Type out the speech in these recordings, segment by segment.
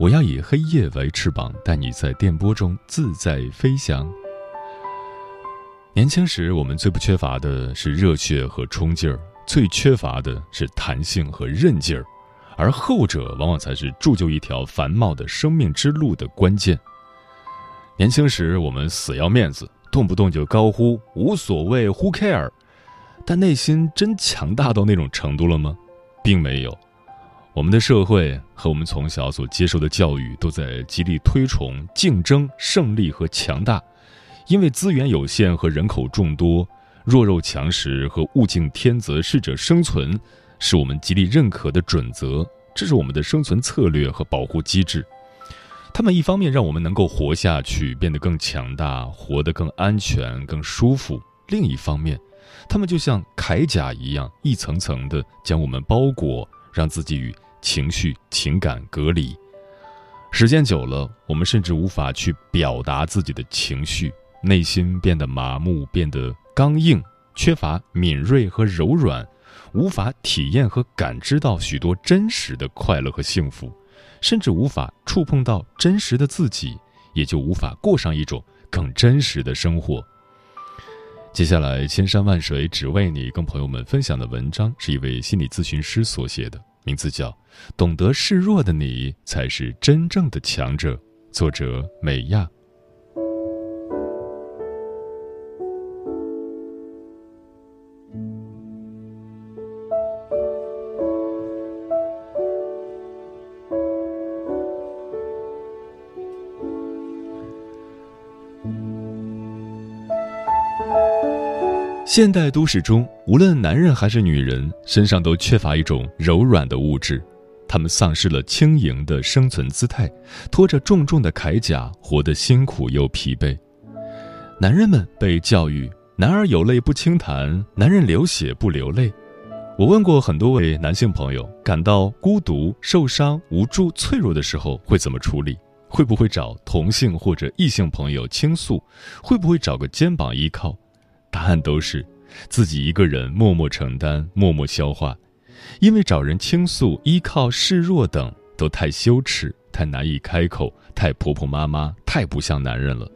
我要以黑夜为翅膀，带你在电波中自在飞翔。年轻时，我们最不缺乏的是热血和冲劲儿，最缺乏的是弹性和韧劲儿，而后者往往才是铸就一条繁茂的生命之路的关键。年轻时，我们死要面子，动不动就高呼无所谓，Who care？但内心真强大到那种程度了吗？并没有。我们的社会和我们从小所接受的教育都在极力推崇竞争、胜利和强大，因为资源有限和人口众多，弱肉强食和物竞天择、适者生存是我们极力认可的准则，这是我们的生存策略和保护机制。他们一方面让我们能够活下去，变得更强大，活得更安全、更舒服；另一方面，他们就像铠甲一样，一层层的将我们包裹。让自己与情绪、情感隔离，时间久了，我们甚至无法去表达自己的情绪，内心变得麻木，变得刚硬，缺乏敏锐和柔软，无法体验和感知到许多真实的快乐和幸福，甚至无法触碰到真实的自己，也就无法过上一种更真实的生活。接下来，千山万水只为你，跟朋友们分享的文章是一位心理咨询师所写的，名字叫《懂得示弱的你才是真正的强者》，作者美亚。现代都市中，无论男人还是女人，身上都缺乏一种柔软的物质，他们丧失了轻盈的生存姿态，拖着重重的铠甲，活得辛苦又疲惫。男人们被教育“男儿有泪不轻弹，男人流血不流泪”。我问过很多位男性朋友，感到孤独、受伤、无助、脆弱的时候会怎么处理？会不会找同性或者异性朋友倾诉？会不会找个肩膀依靠？答案都是自己一个人默默承担、默默消化，因为找人倾诉、依靠、示弱等都太羞耻、太难以开口、太婆婆妈妈、太不像男人了。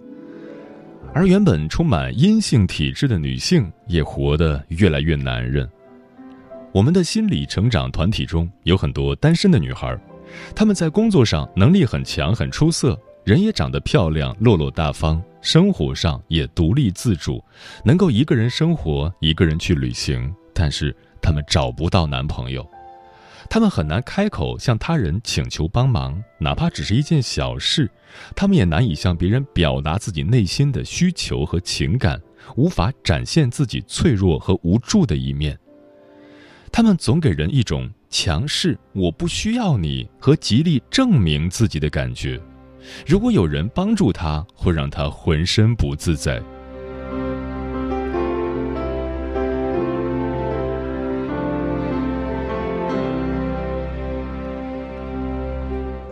而原本充满阴性体质的女性也活得越来越男人。我们的心理成长团体中有很多单身的女孩，她们在工作上能力很强、很出色。人也长得漂亮，落落大方，生活上也独立自主，能够一个人生活，一个人去旅行。但是他们找不到男朋友，他们很难开口向他人请求帮忙，哪怕只是一件小事，他们也难以向别人表达自己内心的需求和情感，无法展现自己脆弱和无助的一面。他们总给人一种强势、我不需要你和极力证明自己的感觉。如果有人帮助他，会让他浑身不自在。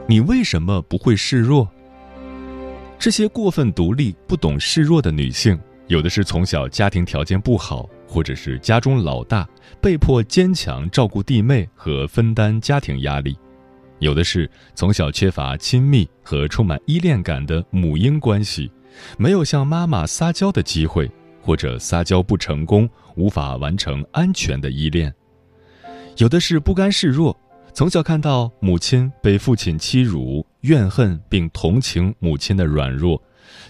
你为什么不会示弱？这些过分独立、不懂示弱的女性，有的是从小家庭条件不好，或者是家中老大，被迫坚强照顾弟妹和分担家庭压力。有的是从小缺乏亲密和充满依恋感的母婴关系，没有向妈妈撒娇的机会，或者撒娇不成功，无法完成安全的依恋。有的是不甘示弱，从小看到母亲被父亲欺辱，怨恨并同情母亲的软弱，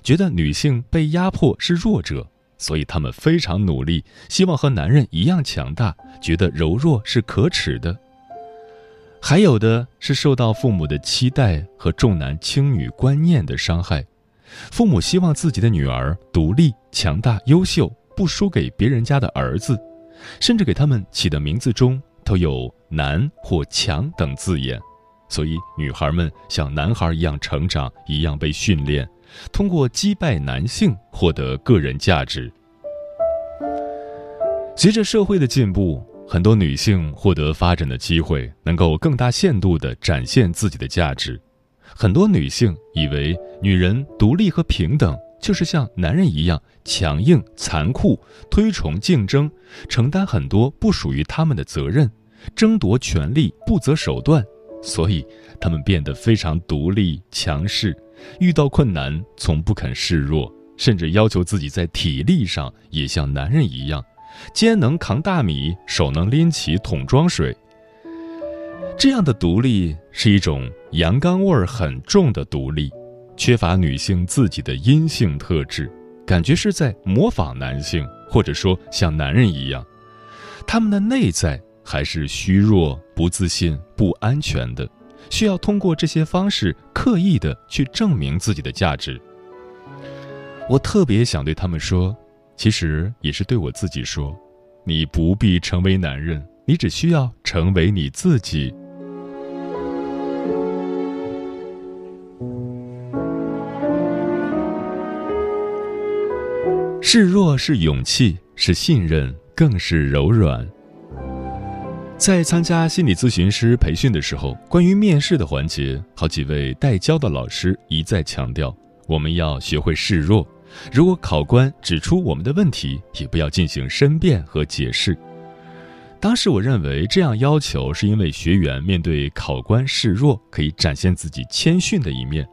觉得女性被压迫是弱者，所以他们非常努力，希望和男人一样强大，觉得柔弱是可耻的。还有的是受到父母的期待和重男轻女观念的伤害，父母希望自己的女儿独立、强大、优秀，不输给别人家的儿子，甚至给他们起的名字中都有“男”或“强”等字眼，所以女孩们像男孩一样成长，一样被训练，通过击败男性获得个人价值。随着社会的进步。很多女性获得发展的机会，能够更大限度地展现自己的价值。很多女性以为女人独立和平等就是像男人一样强硬、残酷、推崇竞争，承担很多不属于他们的责任，争夺权力不择手段，所以她们变得非常独立、强势，遇到困难从不肯示弱，甚至要求自己在体力上也像男人一样。肩能扛大米，手能拎起桶装水。这样的独立是一种阳刚味儿很重的独立，缺乏女性自己的阴性特质，感觉是在模仿男性，或者说像男人一样。他们的内在还是虚弱、不自信、不安全的，需要通过这些方式刻意的去证明自己的价值。我特别想对他们说。其实也是对我自己说：“你不必成为男人，你只需要成为你自己。”示弱是勇气，是信任，更是柔软。在参加心理咨询师培训的时候，关于面试的环节，好几位带教的老师一再强调，我们要学会示弱。如果考官指出我们的问题，也不要进行申辩和解释。当时我认为这样要求是因为学员面对考官示弱，可以展现自己谦逊的一面，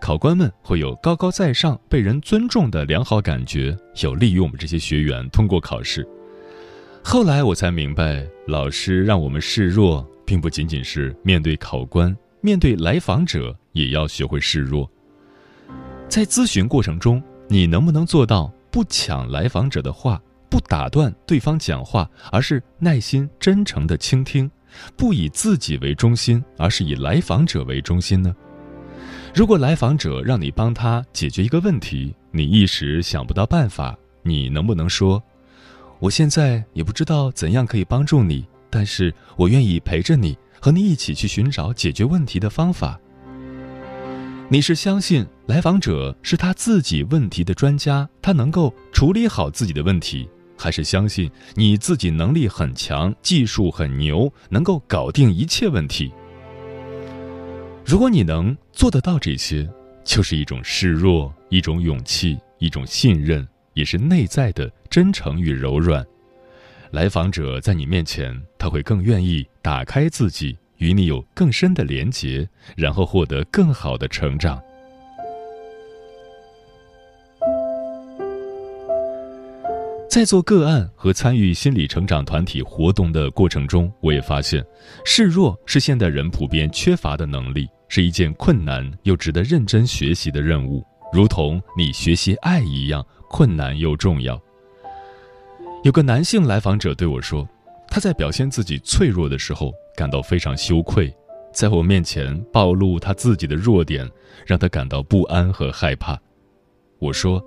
考官们会有高高在上、被人尊重的良好感觉，有利于我们这些学员通过考试。后来我才明白，老师让我们示弱，并不仅仅是面对考官，面对来访者也要学会示弱。在咨询过程中。你能不能做到不抢来访者的话，不打断对方讲话，而是耐心真诚的倾听，不以自己为中心，而是以来访者为中心呢？如果来访者让你帮他解决一个问题，你一时想不到办法，你能不能说：“我现在也不知道怎样可以帮助你，但是我愿意陪着你，和你一起去寻找解决问题的方法。”你是相信来访者是他自己问题的专家，他能够处理好自己的问题，还是相信你自己能力很强，技术很牛，能够搞定一切问题？如果你能做得到这些，就是一种示弱，一种勇气，一种信任，也是内在的真诚与柔软。来访者在你面前，他会更愿意打开自己。与你有更深的连结，然后获得更好的成长。在做个案和参与心理成长团体活动的过程中，我也发现，示弱是现代人普遍缺乏的能力，是一件困难又值得认真学习的任务，如同你学习爱一样困难又重要。有个男性来访者对我说，他在表现自己脆弱的时候。感到非常羞愧，在我面前暴露他自己的弱点，让他感到不安和害怕。我说：“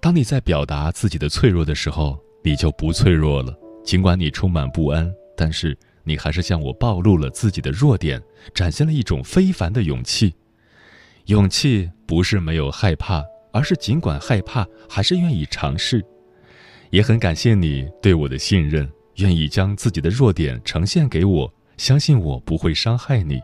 当你在表达自己的脆弱的时候，你就不脆弱了。尽管你充满不安，但是你还是向我暴露了自己的弱点，展现了一种非凡的勇气。勇气不是没有害怕，而是尽管害怕，还是愿意尝试。也很感谢你对我的信任。”愿意将自己的弱点呈现给我，相信我不会伤害你。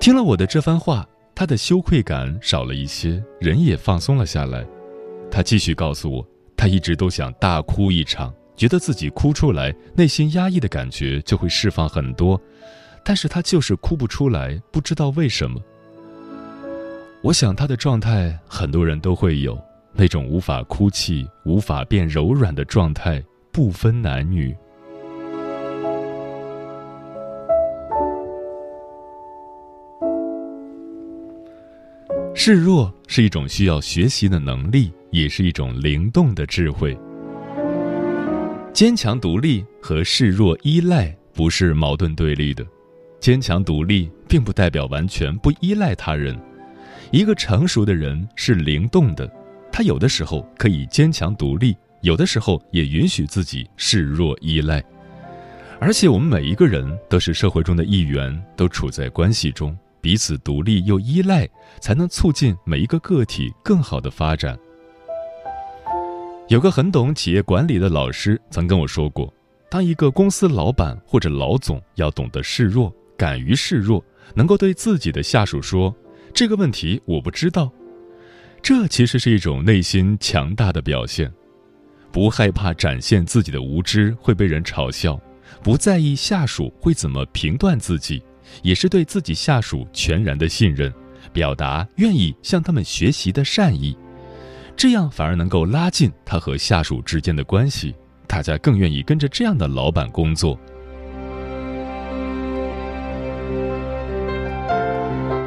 听了我的这番话，他的羞愧感少了一些，人也放松了下来。他继续告诉我，他一直都想大哭一场，觉得自己哭出来，内心压抑的感觉就会释放很多，但是他就是哭不出来，不知道为什么。我想他的状态，很多人都会有。那种无法哭泣无法变柔软的状态不分男女。示弱是一种需要学习的能力也是一种灵动的智慧。坚强独立和示弱依赖不是矛盾对立的。坚强独立并不代表完全不依赖他人。一个成熟的人是灵动的他有的时候可以坚强独立，有的时候也允许自己示弱依赖。而且我们每一个人都是社会中的一员，都处在关系中，彼此独立又依赖，才能促进每一个个体更好的发展。有个很懂企业管理的老师曾跟我说过，当一个公司老板或者老总要懂得示弱，敢于示弱，能够对自己的下属说：“这个问题我不知道。”这其实是一种内心强大的表现，不害怕展现自己的无知会被人嘲笑。不在意下属会怎么评断自己，也是对自己下属全然的信任，表达愿意向他们学习的善意，这样反而能够拉近他和下属之间的关系，大家更愿意跟着这样的老板工作。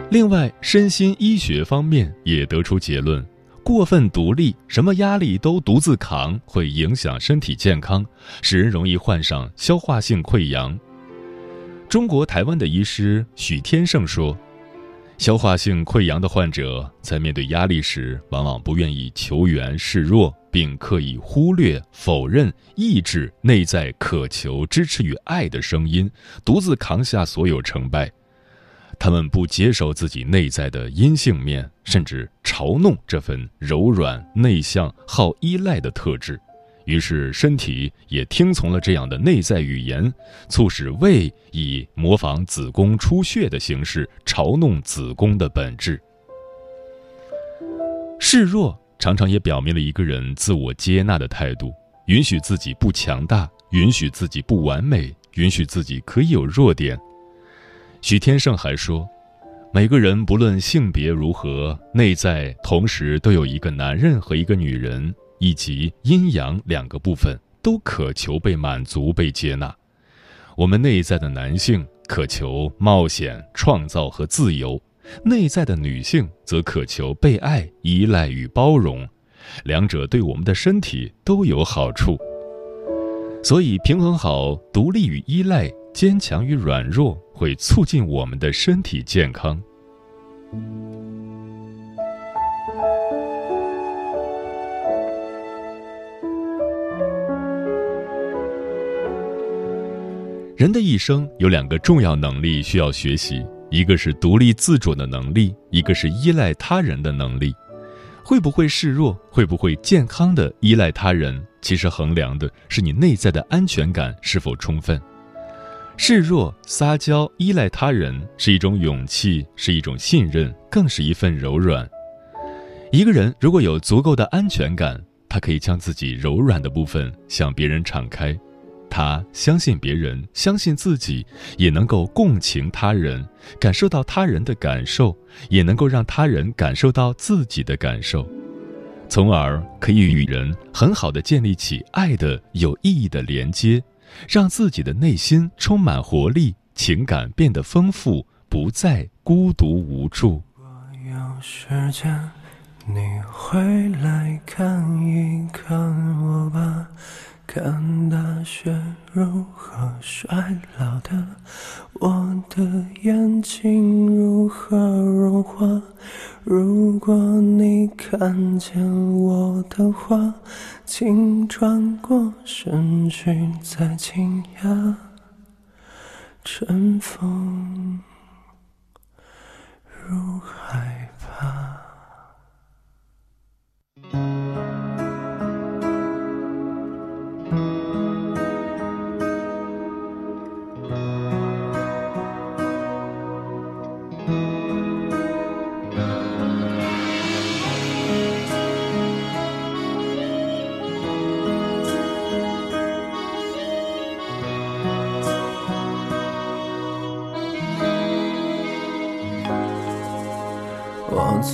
另外，身心医学方面也得出结论。过分独立，什么压力都独自扛，会影响身体健康，使人容易患上消化性溃疡。中国台湾的医师许天胜说：“消化性溃疡的患者在面对压力时，往往不愿意求援示弱，并刻意忽略、否认、抑制内在渴求支持与爱的声音，独自扛下所有成败。”他们不接受自己内在的阴性面，甚至嘲弄这份柔软、内向、好依赖的特质，于是身体也听从了这样的内在语言，促使胃以模仿子宫出血的形式嘲弄子宫的本质。示弱常常也表明了一个人自我接纳的态度，允许自己不强大，允许自己不完美，允许自己可以有弱点。许天胜还说，每个人不论性别如何，内在同时都有一个男人和一个女人，以及阴阳两个部分，都渴求被满足、被接纳。我们内在的男性渴求冒险、创造和自由，内在的女性则渴求被爱、依赖与包容，两者对我们的身体都有好处。所以，平衡好独立与依赖。坚强与软弱会促进我们的身体健康。人的一生有两个重要能力需要学习，一个是独立自主的能力，一个是依赖他人的能力。会不会示弱，会不会健康的依赖他人，其实衡量的是你内在的安全感是否充分。示弱、撒娇、依赖他人是一种勇气，是一种信任，更是一份柔软。一个人如果有足够的安全感，他可以将自己柔软的部分向别人敞开，他相信别人，相信自己，也能够共情他人，感受到他人的感受，也能够让他人感受到自己的感受，从而可以与人很好的建立起爱的有意义的连接。让自己的内心充满活力，情感变得丰富，不再孤独无助。我有时间，你回来看一看我吧。看大雪如何衰老的，我的眼睛如何融化。如果你看见我的话，请转过身去，再惊讶。尘封，如海吧。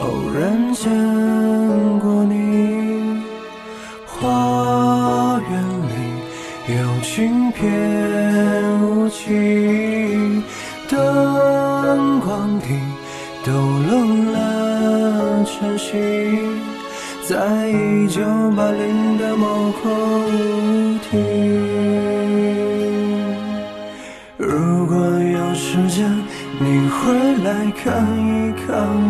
偶然见过你，花园里有轻翩舞起，灯光底抖落了晨曦，在一九八零的某个舞厅。如果有时间，你回来看一看我，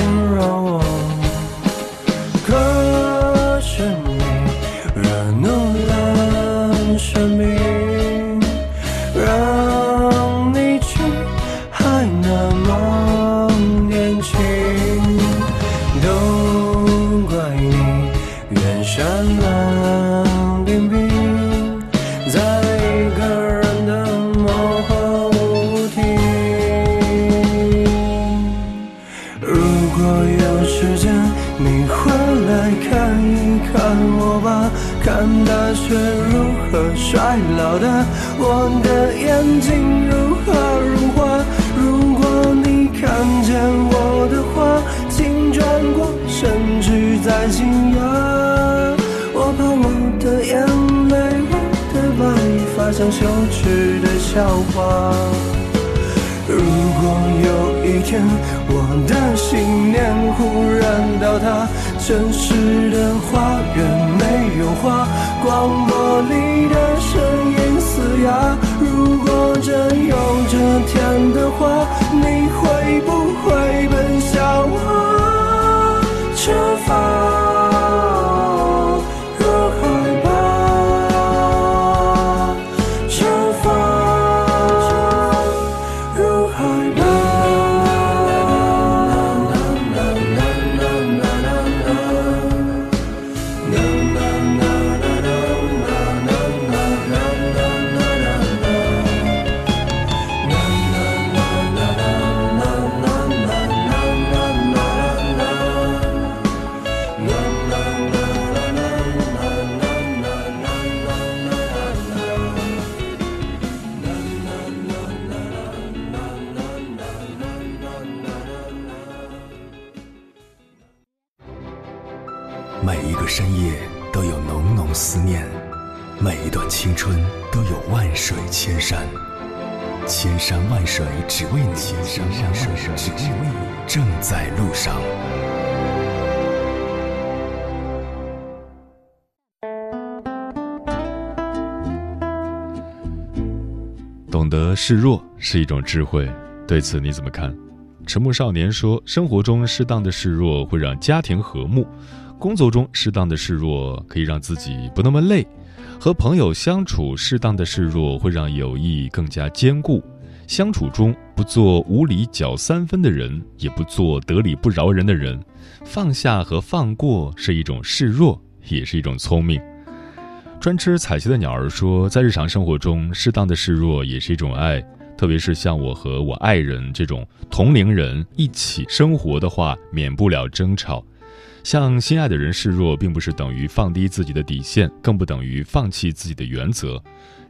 风惊扰我。像羞耻的笑话。如果有一天我的信念忽然倒塌，城市的花园没有花，广播里的声音嘶哑。如果真有这天的话，你会不会奔向我出发？水只为你，千山万水只为你，正在路上。懂得示弱是一种智慧，对此你怎么看？沉默少年说：“生活中适当的示弱会让家庭和睦，工作中适当的示弱可以让自己不那么累，和朋友相处适当的示弱会让友谊更加坚固。相处中不做无理搅三分的人，也不做得理不饶人的人。放下和放过是一种示弱，也是一种聪明。”专吃彩旗的鸟儿说，在日常生活中，适当的示弱也是一种爱。特别是像我和我爱人这种同龄人一起生活的话，免不了争吵。向心爱的人示弱，并不是等于放低自己的底线，更不等于放弃自己的原则。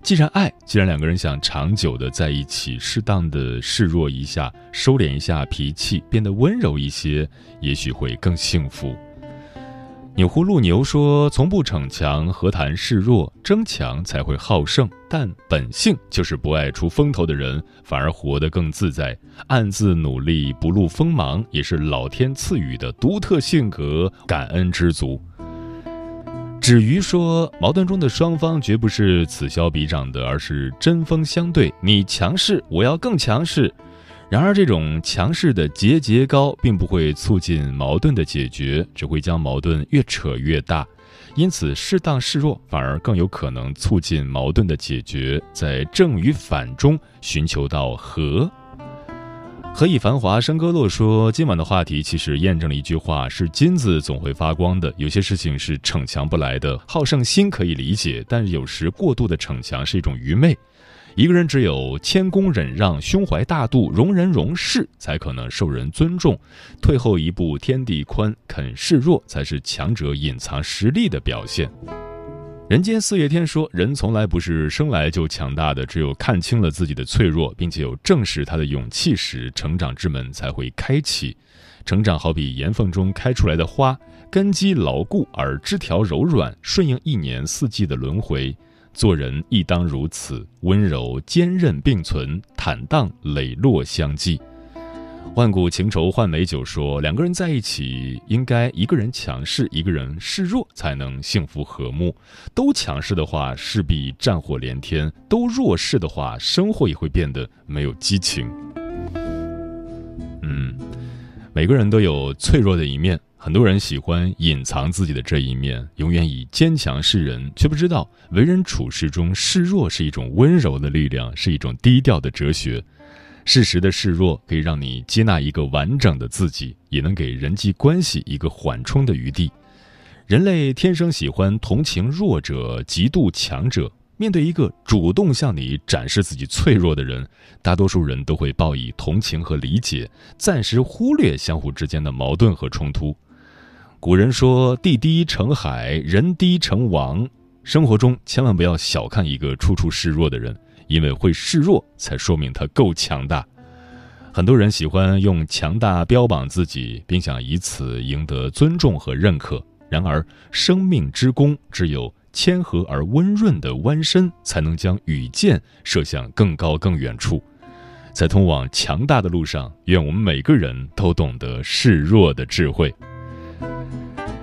既然爱，既然两个人想长久的在一起，适当的示弱一下，收敛一下脾气，变得温柔一些，也许会更幸福。钮祜禄牛说：“从不逞强，何谈示弱？争强才会好胜。但本性就是不爱出风头的人，反而活得更自在。暗自努力，不露锋芒，也是老天赐予的独特性格。感恩知足。”止于说，矛盾中的双方绝不是此消彼长的，而是针锋相对。你强势，我要更强势。然而，这种强势的节节高，并不会促进矛盾的解决，只会将矛盾越扯越大。因此，适当示弱反而更有可能促进矛盾的解决，在正与反中寻求到和。何以繁华笙歌落说，今晚的话题其实验证了一句话：是金子总会发光的。有些事情是逞强不来的，好胜心可以理解，但有时过度的逞强是一种愚昧。一个人只有谦恭忍让、胸怀大度、容人容事，才可能受人尊重。退后一步，天地宽；肯示弱，才是强者隐藏实力的表现。人间四月天说，人从来不是生来就强大的，只有看清了自己的脆弱，并且有正视他的勇气时，成长之门才会开启。成长好比岩缝中开出来的花，根基牢固而枝条柔软，顺应一年四季的轮回。做人亦当如此，温柔坚韧并存，坦荡磊落相济。万古情仇换美酒说，两个人在一起，应该一个人强势，一个人示弱，才能幸福和睦。都强势的话，势必战火连天；都弱势的话，生活也会变得没有激情。嗯，每个人都有脆弱的一面，很多人喜欢隐藏自己的这一面，永远以坚强示人，却不知道为人处事中示弱是一种温柔的力量，是一种低调的哲学。适时的示弱可以让你接纳一个完整的自己，也能给人际关系一个缓冲的余地。人类天生喜欢同情弱者，嫉妒强者。面对一个主动向你展示自己脆弱的人，大多数人都会报以同情和理解，暂时忽略相互之间的矛盾和冲突。古人说：“地低成海，人低成王。”生活中千万不要小看一个处处示弱的人。因为会示弱，才说明他够强大。很多人喜欢用强大标榜自己，并想以此赢得尊重和认可。然而，生命之弓只有谦和而温润的弯身，才能将羽箭射向更高更远处。在通往强大的路上，愿我们每个人都懂得示弱的智慧。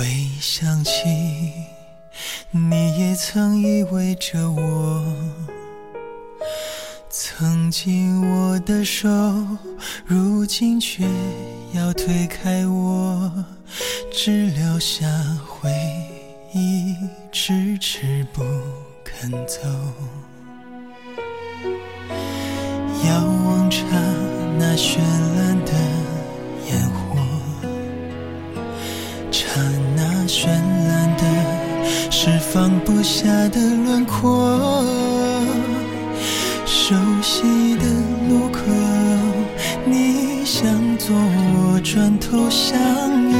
回想起，你也曾依偎着我，曾经握的手，如今却要推开我，只留下回忆，迟迟不肯走。遥望刹那绚烂的绚烂的，是放不下的轮廓。熟悉的路口，你向左，我转头向右，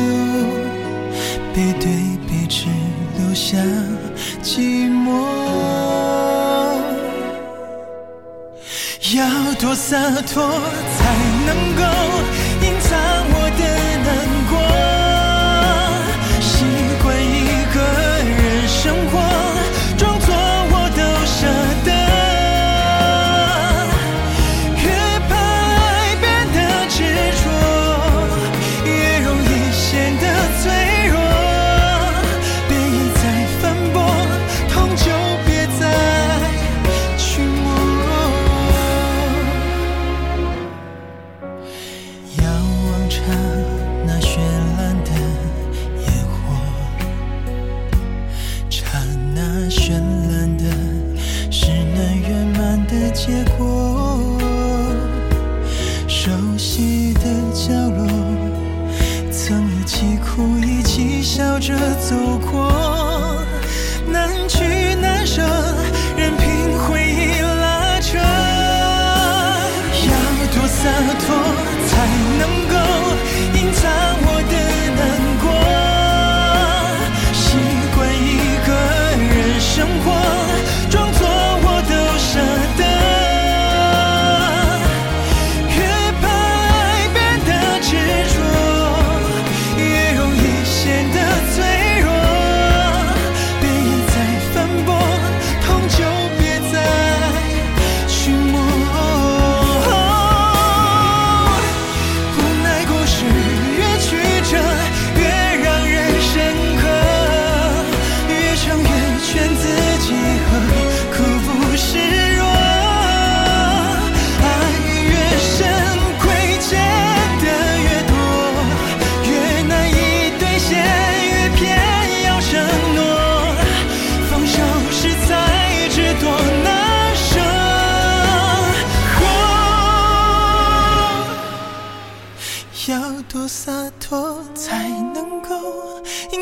背对背，只留下寂寞。要多洒脱，才能够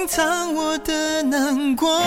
藏我的难过。